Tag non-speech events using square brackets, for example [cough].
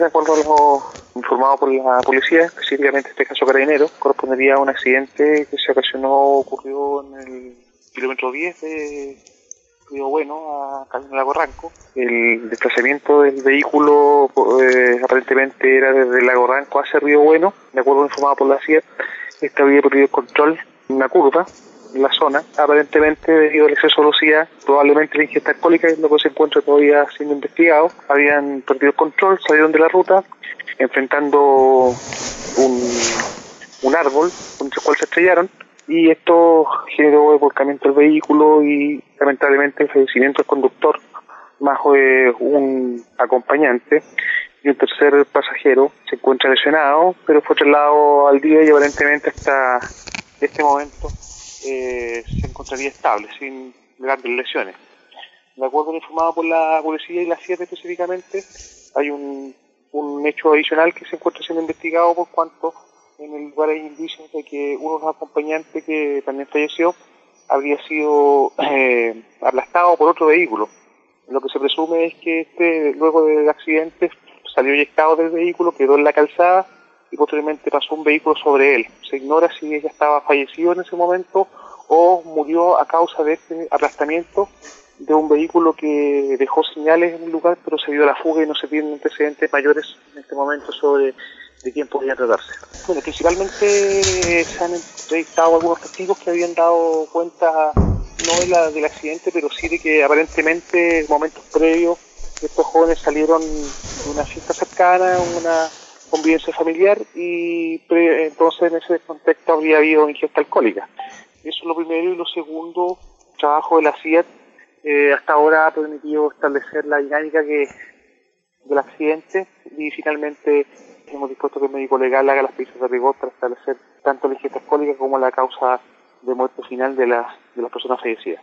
De acuerdo a lo informado por la policía, específicamente este caso carabinero, correspondería a un accidente que se ocasionó, ocurrió en el kilómetro 10 de Río Bueno a Camino Lago Ranco. El desplazamiento del vehículo eh, aparentemente era desde Lago Ranco hacia Río Bueno, de acuerdo a lo informado por la CIA, este había perdido el control en una curva en la zona, aparentemente debido al exceso de velocidad, probablemente la ingesta alcohólica, es lo que se encuentra todavía siendo investigado, habían perdido el control, salieron de la ruta, enfrentando un, un árbol con el cual se estrellaron, y esto generó el volcamiento del vehículo y lamentablemente el fallecimiento del conductor, más de un acompañante y un tercer pasajero se encuentra lesionado, pero fue trasladado al día y aparentemente hasta este momento eh, se encontraría estable, sin grandes lesiones. De acuerdo a lo informado por la policía y la CIA específicamente, hay un, un hecho adicional que se encuentra siendo investigado por cuanto en el lugar hay indicios de que uno de los acompañantes que también falleció habría sido [clears throat] eh, aplastado por otro vehículo. Lo que se presume es que este, luego del accidente, salió eyectado del vehículo, quedó en la calzada y posteriormente pasó un vehículo sobre él. Se ignora si ella estaba fallecido en ese momento o murió a causa de este aplastamiento de un vehículo que dejó señales en el lugar, pero se dio la fuga y no se tienen antecedentes mayores en este momento sobre de quién podría tratarse. Bueno, principalmente se han entrevistado algunos testigos que habían dado cuenta no de la, del accidente, pero sí de que aparentemente en momentos previos estos jóvenes salieron de una fiesta cercana, una convivencia familiar y entonces en ese contexto habría habido ingesta alcohólica. Eso es lo primero y lo segundo, trabajo de la CIA eh, hasta ahora ha permitido establecer la dinámica que del accidente y finalmente hemos dispuesto que el médico legal haga las pesquisas de rigor para establecer tanto la ingesta alcohólica como la causa de muerte final de las, de las personas fallecidas.